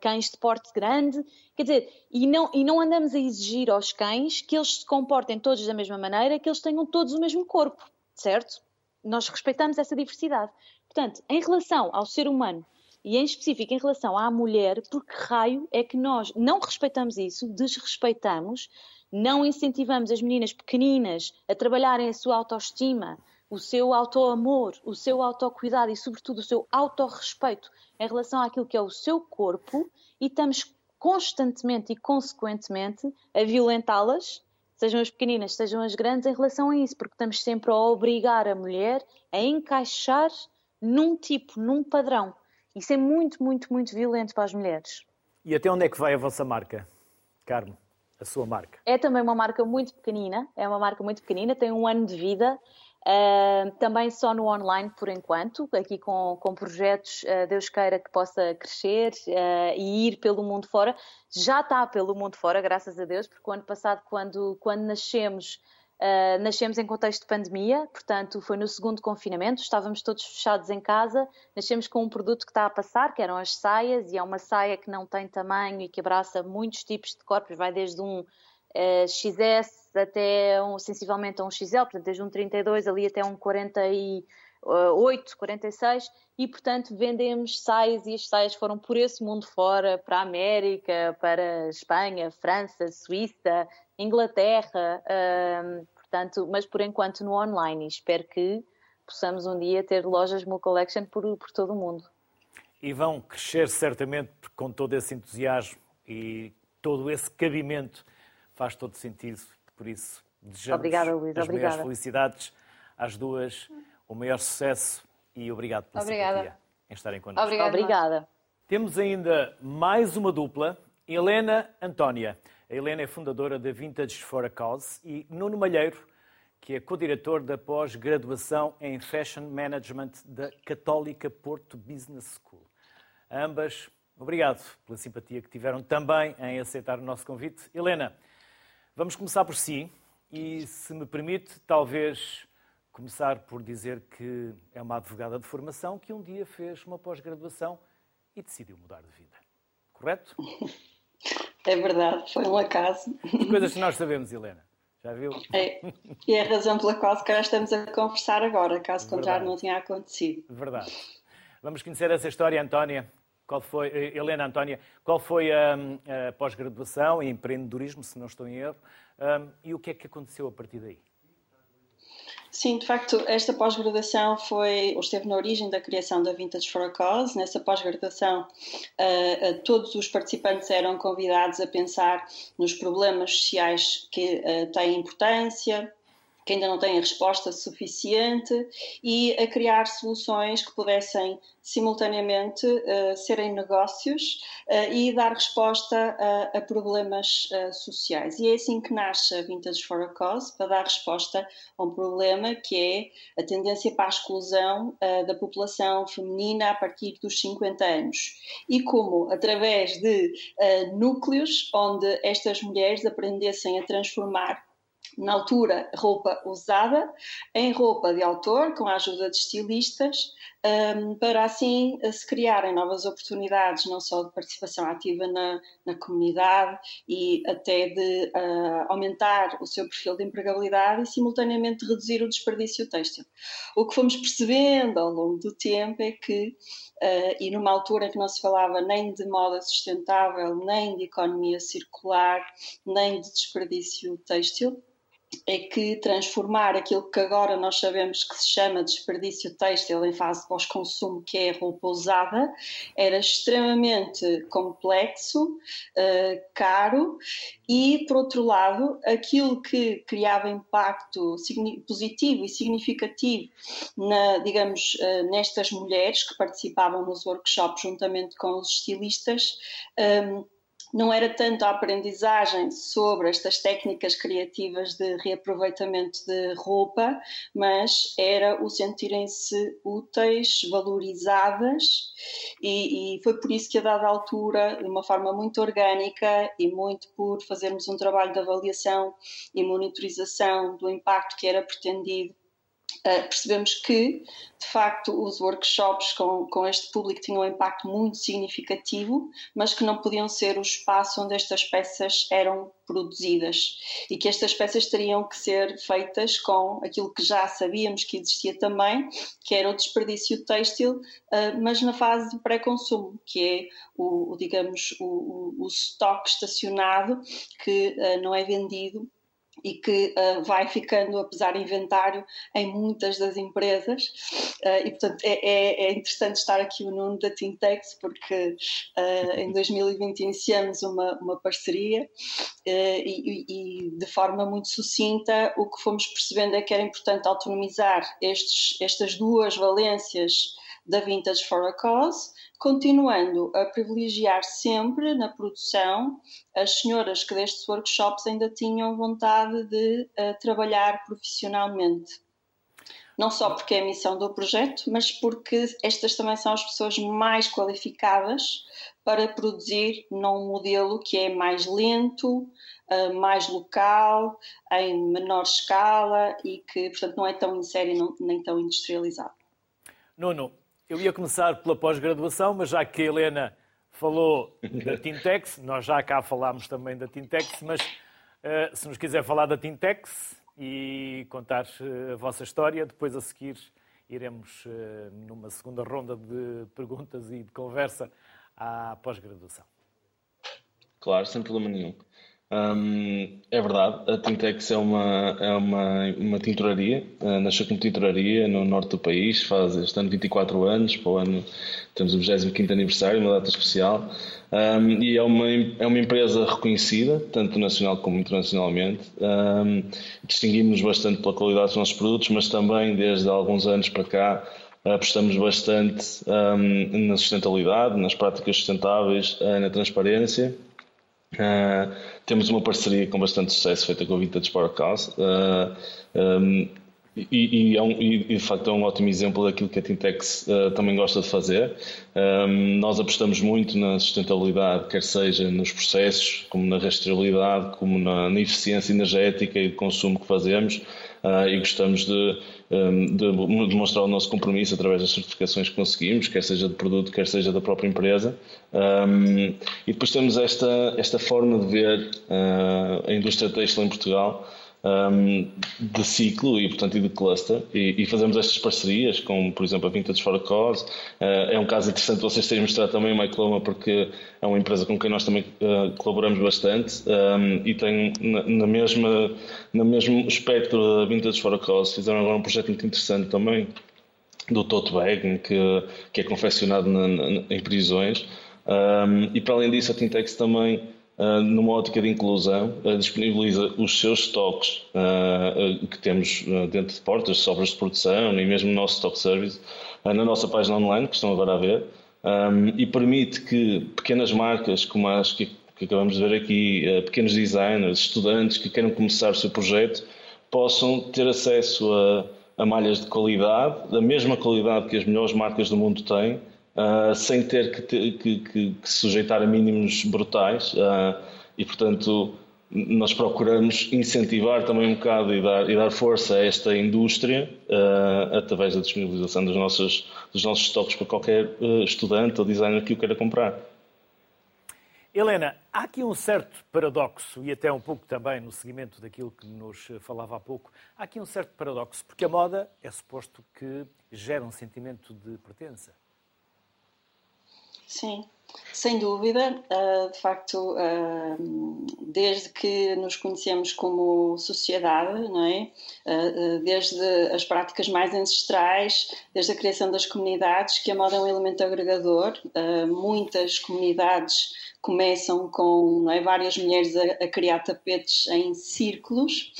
[SPEAKER 5] cães de porte grande, quer dizer, e não, e não andamos a exigir aos cães que eles se comportem todos da mesma maneira, que eles tenham todos o mesmo corpo, certo? Nós respeitamos essa diversidade. Portanto, em relação ao ser humano, e em específico em relação à mulher, por que raio é que nós não respeitamos isso, desrespeitamos, não incentivamos as meninas pequeninas a trabalharem a sua autoestima, o seu autoamor, o seu autocuidado e, sobretudo, o seu autorrespeito em relação àquilo que é o seu corpo e estamos constantemente e consequentemente a violentá-las sejam as pequeninas, sejam as grandes, em relação a isso, porque estamos sempre a obrigar a mulher a encaixar num tipo, num padrão. Isso é muito, muito, muito violento para as mulheres.
[SPEAKER 1] E até onde é que vai a vossa marca, Carmo? A sua marca?
[SPEAKER 5] É também uma marca muito pequenina, é uma marca muito pequenina, tem um ano de vida, uh, também só no online por enquanto, aqui com, com projetos, uh, Deus queira que possa crescer uh, e ir pelo mundo fora. Já está pelo mundo fora, graças a Deus, porque o ano passado, quando, quando nascemos, Uh, nascemos em contexto de pandemia, portanto, foi no segundo confinamento, estávamos todos fechados em casa. Nascemos com um produto que está a passar, que eram as saias, e é uma saia que não tem tamanho e que abraça muitos tipos de corpos, vai desde um uh, XS até um, sensivelmente a um XL, portanto, desde um 32 ali até um 48, 46, e portanto vendemos saias e as saias foram por esse mundo fora, para a América, para a Espanha, França, Suíça, Inglaterra, portanto, mas por enquanto no online. espero que possamos um dia ter lojas Mo Collection por, por todo o mundo.
[SPEAKER 1] E vão crescer certamente com todo esse entusiasmo e todo esse cabimento. Faz todo sentido. Por isso, desejamos
[SPEAKER 5] obrigada, Luís,
[SPEAKER 1] as
[SPEAKER 5] obrigada.
[SPEAKER 1] maiores felicidades às duas, o maior sucesso e obrigado pela obrigada. simpatia em estarem connosco.
[SPEAKER 5] Obrigada. obrigada.
[SPEAKER 1] Temos ainda mais uma dupla, Helena Antónia. A Helena é fundadora da Vintage for a Cause e Nuno Malheiro, que é co-diretor da pós-graduação em Fashion Management da Católica Porto Business School. Ambas, obrigado pela simpatia que tiveram também em aceitar o nosso convite. Helena, vamos começar por si e, se me permite, talvez começar por dizer que é uma advogada de formação que um dia fez uma pós-graduação e decidiu mudar de vida. Correto?
[SPEAKER 6] É verdade, foi um acaso.
[SPEAKER 1] Coisas que nós sabemos, Helena. Já viu?
[SPEAKER 6] É, e é a razão pela qual se calhar estamos a conversar agora, caso Verdade. contrário não tinha acontecido.
[SPEAKER 1] Verdade. Vamos conhecer essa história, Antónia. Qual foi, eh, Helena Antónia, qual foi a, a pós-graduação em empreendedorismo, se não estou em erro, um, e o que é que aconteceu a partir daí?
[SPEAKER 6] Sim, de facto, esta pós-graduação foi, ou esteve na origem da criação da Vintage for a Cause. Nessa pós-graduação, uh, uh, todos os participantes eram convidados a pensar nos problemas sociais que uh, têm importância, que ainda não têm a resposta suficiente e a criar soluções que pudessem simultaneamente uh, serem negócios uh, e dar resposta a, a problemas uh, sociais. E é assim que nasce a Vintage for a Cause, para dar resposta a um problema que é a tendência para a exclusão da população feminina a partir dos 50 anos. E como, através de núcleos onde estas mulheres aprendessem a transformar na altura, roupa usada em roupa de autor, com a ajuda de estilistas, um, para assim eh, se criarem novas oportunidades, não só de participação ativa na, na comunidade e até de uh, aumentar o seu perfil de empregabilidade e, simultaneamente, reduzir o desperdício têxtil. O que fomos percebendo ao longo do tempo é que, uh, e numa altura em que não se falava nem de moda sustentável, nem de economia circular, nem de desperdício têxtil, é que transformar aquilo que agora nós sabemos que se chama desperdício têxtil em fase pós-consumo, que é roupa usada, era extremamente complexo, uh, caro e, por outro lado, aquilo que criava impacto positivo e significativo, na, digamos, uh, nestas mulheres que participavam nos workshops juntamente com os estilistas, um, ehm, não era tanto a aprendizagem sobre estas técnicas criativas de reaproveitamento de roupa, mas era o sentirem-se úteis, valorizadas, e, e, foi por isso que, a dada altura, de uma forma muito orgânica e muito por fazermos um trabalho de avaliação e monitorização do impacto que era pretendido Uh, percebemos que, de facto, os workshops com, com este público tinham um impacto muito significativo, mas que não podiam ser o espaço onde estas peças eram produzidas e que estas peças teriam que ser feitas com aquilo que já sabíamos que existia também, que era o desperdício têxtil, uh, mas na fase de pré-consumo, que é o, digamos, o, o, o estoque estacionado que uh, não é vendido e que uh, vai ficando a pesar inventário em muitas das empresas. Uh, e, portanto, é, é, é, interessante estar aqui o Nuno da Tintex, porque uh, em 2020 iniciamos uma, uma parceria e, e, de forma muito sucinta, o que fomos percebendo é que era importante autonomizar estes, estas duas valências da Vintage for a Cause continuando a privilegiar sempre na produção as senhoras que destes workshops ainda tinham vontade de uh, trabalhar profissionalmente. Não só porque é a missão do projeto, mas porque estas também são as pessoas mais qualificadas para produzir num modelo que é mais lento, uh, mais local, em menor escala e que, portanto, não é tão em série nem tão industrializado.
[SPEAKER 1] Nuno, eu ia começar pela pós-graduação, mas já que a Helena falou da Tintex, nós já cá falámos também da Tintex, mas uh, se nos quiser falar da Tintex e contar uh, a vossa história, depois a seguir iremos uh, numa segunda ronda de perguntas e de conversa à pós-graduação.
[SPEAKER 7] Claro, sem problema nenhum. Um, é verdade, a Tintex é uma, é uma, uma tinturaria, uh, nasceu como tinturaria no norte do país, faz este ano 24 anos, para o ano temos o 25 aniversário, uma data especial, um, e é uma, é uma empresa reconhecida, tanto nacional como internacionalmente. Um, distinguimos-nos bastante pela qualidade dos nossos produtos, mas também desde alguns anos para cá apostamos bastante um, na sustentabilidade, nas práticas sustentáveis, uh, na transparência. Uh, temos uma parceria com bastante sucesso feita com a Vintage Power Cause uh, um, e, e, é um, e, de facto é um ótimo exemplo daquilo que a Tintex uh, também gosta de fazer. Um, nós apostamos muito na sustentabilidade, quer seja nos processos, como na rastreabilidade, como na, na eficiência energética e de consumo que fazemos uh, e gostamos de, um, de, demonstrar o nosso compromisso através das certificações que conseguimos, quer seja de produto, quer seja da própria empresa. Um, e depois temos esta, esta forma de ver uh, a indústria têxtil em Portugal um, de ciclo e, portanto, e de cluster. E, e, fazemos estas parcerias com, por exemplo, a Vintage for a Cause. Uh, é um caso interessante vocês terem mostrado também o Mycloma porque é uma empresa com quem nós também uh, colaboramos bastante. Um, e tem na, na, mesma, no mesmo espectro da Vintage for a Cause fizeram agora um projeto muito interessante também do tote bag que, que é confeccionado na, na, em prisões. Um, e para além disso a Tintex também numa ótica de inclusão, disponibiliza os seus estoques uh, que temos dentro de portas, sobras de produção e mesmo o nosso stock service na nossa página online, que estão agora a ver, e permite que pequenas marcas, como as que, que acabamos de ver aqui, pequenos designers, estudantes que queiram começar o seu projeto, possam ter acesso a, a malhas de qualidade, da mesma qualidade que as melhores marcas do mundo têm, uh, sem ter que, ter, que, que, que, sujeitar a mínimos brutais. Uh, e, portanto, nós procuramos incentivar também um bocado e dar, e dar força a esta indústria uh, através da disponibilização dos nossos, dos nossos estoques para qualquer estudante ou designer que o queira comprar.
[SPEAKER 1] Helena, há aqui um certo paradoxo, e até um pouco também no seguimento daquilo que nos falava há pouco, há aqui um certo paradoxo, porque a moda é suposto que gera um sentimento de pertença.
[SPEAKER 6] Sim, sem dúvida. Uh, de facto, uh, desde que nos conhecemos como sociedade, não é? Uh, desde as práticas mais ancestrais, desde a criação das comunidades, que a moda é um elemento agregador. muitas comunidades começam com é? várias mulheres a, a criar tapetes em círculos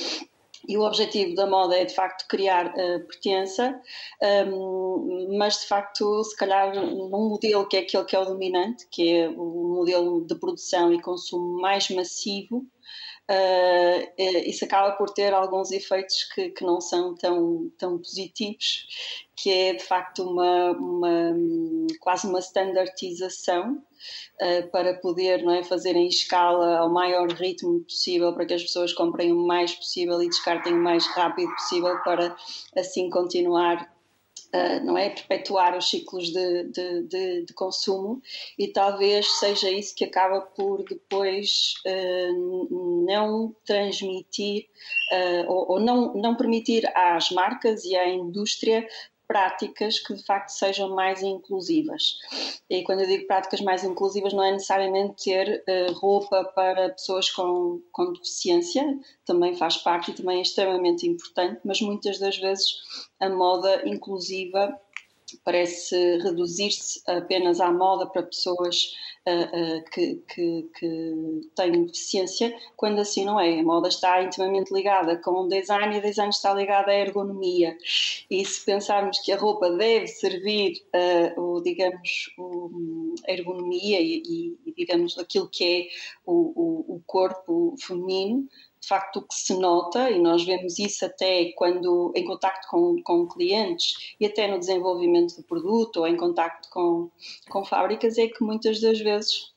[SPEAKER 6] e o objetivo da moda é de facto criar uh, pertença, um, mas de facto, se calhar, num modelo que é aquele que é o dominante, que é o modelo de produção e consumo mais massivo, uh, isso acaba por ter alguns efeitos que, que não são tão, tão positivos, que é de facto uma, uma quase uma standardização uh, para poder não é, fazer em escala ao maior ritmo possível para que as pessoas comprem o mais possível e descartem o mais rápido possível para assim continuar Uh, não é? Perpetuar os ciclos de, de, de, de, consumo e talvez seja isso que acaba por depois uh, não transmitir uh, ou, ou, não, não permitir às marcas e à indústria práticas que de facto sejam mais inclusivas. E quando eu digo práticas mais inclusivas, não é necessariamente ter uh, roupa para pessoas com, com deficiência, também faz parte e também é extremamente importante, mas muitas das vezes a moda inclusiva parece reduzir-se apenas à moda para pessoas uh, uh, que, que, que, têm deficiência, quando assim não é. A moda está intimamente ligada com o design e o design está ligado à ergonomia. E se pensarmos que a roupa deve servir, uh, o, digamos, o, a ergonomia e, e, digamos, aquilo que é o, o, o corpo feminino, de facto o que se nota, e nós vemos isso até quando em contacto com, com clientes e até no desenvolvimento do produto ou em contacto com, com fábricas, é que muitas das vezes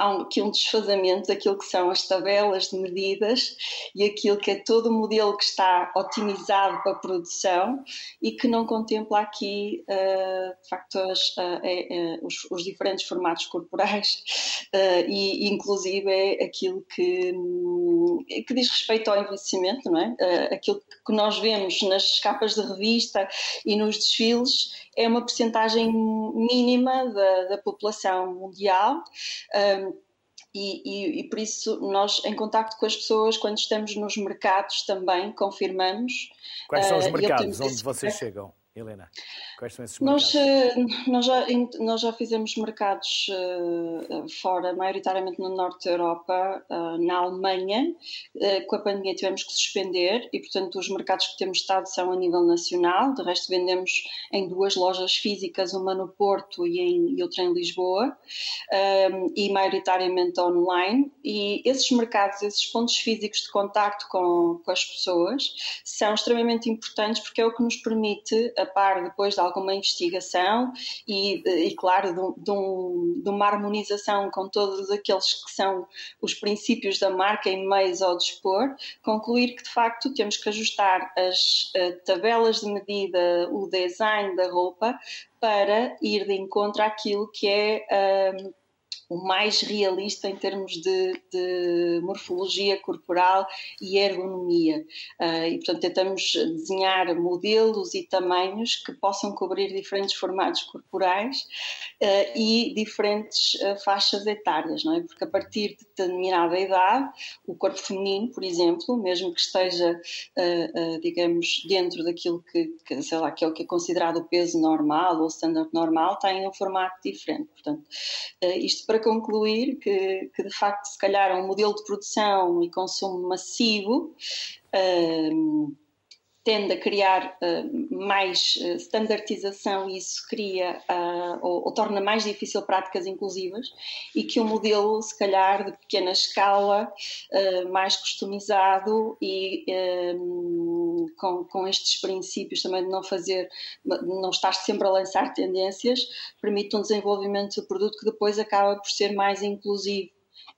[SPEAKER 6] há um, aqui um desfazamento daquilo que são as tabelas de medidas e aquilo que é todo o modelo que está otimizado para a produção e que não contempla aqui, uh, de facto, as, uh, os, os, diferentes formatos corporais uh, e, inclusive, é aquilo que, um, que diz respeito ao envelhecimento, não é? aquilo que nós vemos nas capas de revista e nos desfiles é uma percentagem mínima da, da população mundial. Um, e, e, e, por isso nós, em contacto com as pessoas, quando estamos nos mercados também, confirmamos.
[SPEAKER 1] Quais são os uh, mercados onde vocês chegam? Helena? Quais são esses mercados?
[SPEAKER 6] Nós, eh, nós, já, nós já fizemos mercados uh, fora, maioritariamente no norte da Europa, uh, na Alemanha. Uh, com a pandemia tivemos que suspender e, portanto, os mercados que temos estado são a nível nacional. De resto, vendemos em duas lojas físicas, uma no Porto e, em, e outra em Lisboa, e maioritariamente online. E esses mercados, esses pontos físicos de contacto com, com as pessoas, são extremamente importantes porque é o que nos permite a par depois de alguma investigação e, e claro, de, de, um, de, uma harmonização com todos aqueles que são os princípios da marca em meios ao dispor, concluir que de facto temos que ajustar as uh, tabelas de medida, o design da roupa para ir de encontro àquilo que é uh, o mais realista em termos de, de morfologia corporal e ergonomia. Uh, e, portanto, tentamos desenhar modelos e tamanhos que possam cobrir diferentes formatos corporais uh, e diferentes uh, faixas etárias, não é? Porque a partir de determinada idade, o corpo feminino, por exemplo, mesmo que esteja, digamos, dentro daquilo que, que, sei lá, que é o que é considerado o peso normal ou standard normal, tem um formato diferente. Portanto, isto para concluir que, que, de facto, se calhar, um modelo de produção e consumo massivo um, tende a criar uh, mais uh, standardização e isso cria uh, ou, ou, torna mais difícil práticas inclusivas e que um modelo, se calhar, de pequena escala, mais customizado e um, com, com estes princípios também de não fazer, de não estar sempre a lançar tendências, permite um desenvolvimento do produto que depois acaba por ser mais inclusivo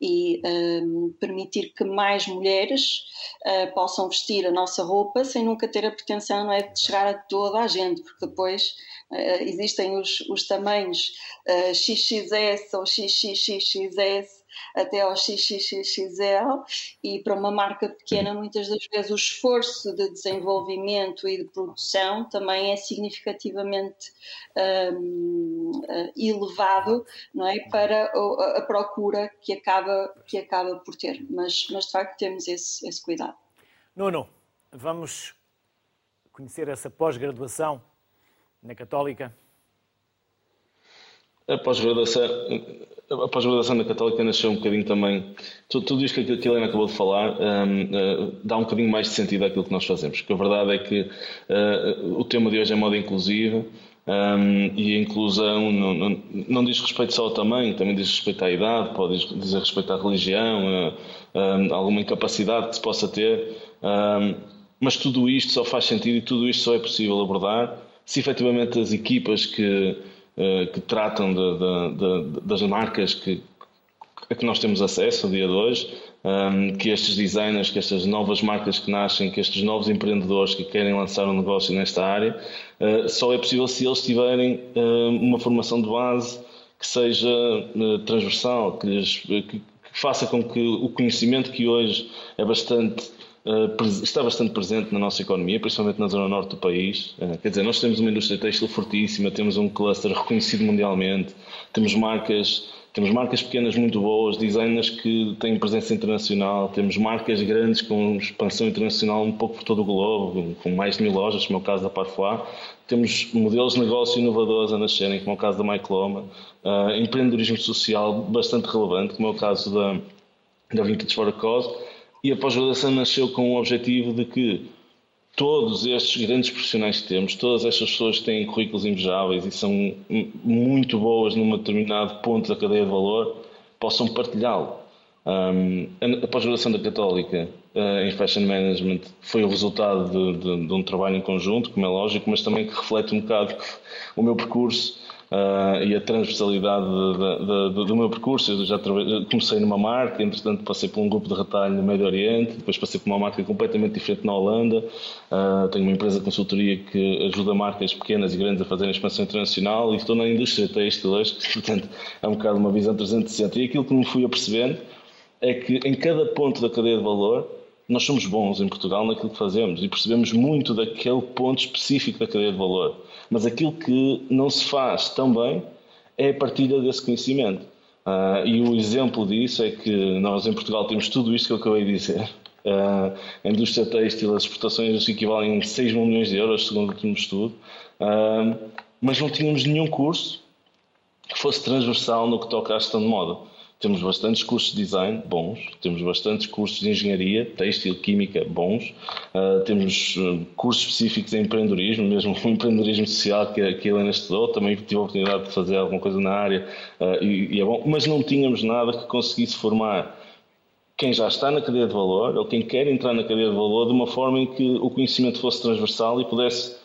[SPEAKER 6] e um, permitir que mais mulheres uh, possam vestir a nossa roupa sem nunca ter a pretensão não é, de chegar a toda a gente, porque depois uh, existem os, os tamanhos uh, XXS ou XXXS até ao XXXL e para uma marca pequena muitas das vezes o esforço de desenvolvimento e de produção também é significativamente um, uh, elevado não é? Para a, a, procura que acaba que acaba por ter. Mas mas de facto temos esse, esse cuidado.
[SPEAKER 1] Nuno vamos conhecer essa pós-graduação na Católica?
[SPEAKER 7] A pós-graduação, a pós-graduação da Católica nasceu um bocadinho também. Tudo, tudo isto que a Helena acabou de falar um, uh, dá um bocadinho mais de sentido àquilo que nós fazemos. Porque a verdade é que uh, o tema de hoje é moda inclusiva um, e a inclusão não, não, não, diz respeito só ao tamanho, também diz respeito à idade, pode dizer respeito à religião, uh, alguma incapacidade que se possa ter. mas tudo isto só faz sentido e tudo isto só é possível abordar se efetivamente as equipas que eh, que tratam de, de, de, das marcas que, a que nós temos acesso no dia de hoje, ehm, que estes designers, que estas novas marcas que nascem, que estes novos empreendedores que querem lançar um negócio nesta área, uh, só é possível se eles tiverem uh, uma formação de base que seja transversal, que, lhes, que, faça com que o conhecimento que hoje é bastante está bastante presente na nossa economia, principalmente na zona norte do país. Quer dizer, nós temos uma indústria têxtil fortíssima, temos um cluster reconhecido mundialmente, temos marcas temos marcas pequenas muito boas, designers que têm presença internacional, temos marcas grandes com expansão internacional um pouco por todo o globo, com mais de mil lojas, como é o caso da Parfois. Temos modelos de negócio inovadores a nascerem, como é o caso da Mycloma. Uh, empreendedorismo social bastante relevante, como é o caso da, da Vintage for a Cause. E a pós-graduação nasceu com o objetivo de que todos estes grandes profissionais que temos, todas estas pessoas que têm currículos invejáveis e são muito boas num determinado ponto da cadeia de valor, possam partilhá-lo. Um, a pós-graduação da Católica uh, em Fashion Management foi o resultado de, de, de, um trabalho em conjunto, como é lógico, mas também que reflete um bocado o meu percurso uh, e a transversalidade de, de, do meu percurso. Eu já comecei numa marca, entretanto passei por um grupo de retalho no Médio Oriente, depois passei por uma marca completamente diferente na Holanda. Uh, tenho uma empresa de consultoria que ajuda marcas pequenas e grandes a fazerem expansão internacional e estou na indústria têxtil hoje, portanto é um bocado uma visão 360. E aquilo que me fui apercebendo é que em cada ponto da cadeia de valor nós somos bons em Portugal naquilo que fazemos e percebemos muito daquele ponto específico da cadeia de valor. Mas aquilo que não se faz tão bem é a partilha desse conhecimento. Uh, e o exemplo disso é que nós em Portugal temos tudo isto que eu acabei de dizer. Uh, a indústria têxtil, as exportações equivalem a 6 mil milhões de euros, segundo o último estudo, uh, mas não tínhamos nenhum curso que fosse transversal no que toca à gestão de moda. Temos bastantes cursos de design bons, temos bastantes cursos de engenharia, têxtil, química bons, uh, temos ah, cursos específicos em empreendedorismo, mesmo o empreendedorismo social que, que a Helena estudou, também tive a oportunidade de fazer alguma coisa na área uh, e, e é bom, mas não tínhamos nada que conseguisse formar quem já está na cadeia de valor ou quem quer entrar na cadeia de valor de uma forma em que o conhecimento fosse transversal e pudesse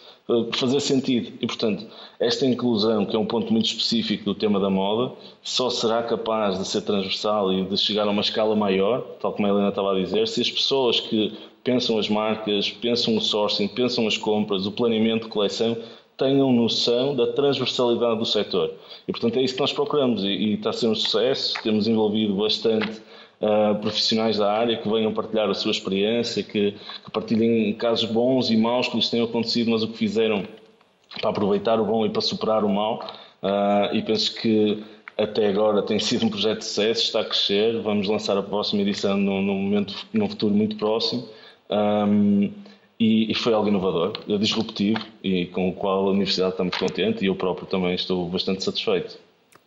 [SPEAKER 7] fazer sentido. E, portanto, esta inclusão, que é um ponto muito específico do tema da moda, só será capaz de ser transversal e de chegar a uma escala maior, tal como a Helena estava a dizer, se as pessoas que pensam as marcas, pensam o sourcing, pensam as compras, o planeamento de coleção, tenham noção da transversalidade do setor. E, portanto, é isso que nós procuramos e, e está a ser um sucesso. Temos envolvido bastante uh, profissionais da área que venham partilhar a sua experiência, que, que, partilhem casos bons e maus que lhes tenham acontecido, mas o que fizeram para aproveitar o bom e para superar o mal. Uh, e penso que até agora tem sido um projeto de sucesso, está a crescer. Vamos lançar a próxima edição num, num momento, num futuro muito próximo. Um, e, e, foi algo inovador, disruptivo e com o qual a Universidade está muito contente e eu próprio também estou bastante satisfeito.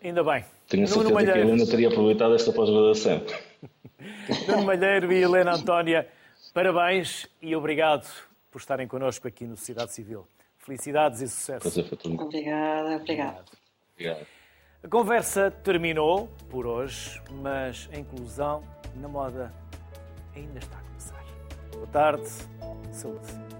[SPEAKER 1] Ainda bem.
[SPEAKER 7] Tenho a certeza que a Helena teria aproveitado esta pós-graduação.
[SPEAKER 1] Nuno Malheiro e Helena Antónia, parabéns e obrigado por estarem connosco aqui no Sociedade Civil. Felicidades e sucesso.
[SPEAKER 6] Prazer, Obrigada, obrigado.
[SPEAKER 1] obrigado. A conversa terminou por hoje, mas a inclusão na moda ainda está a começar. Boa tarde, saúde.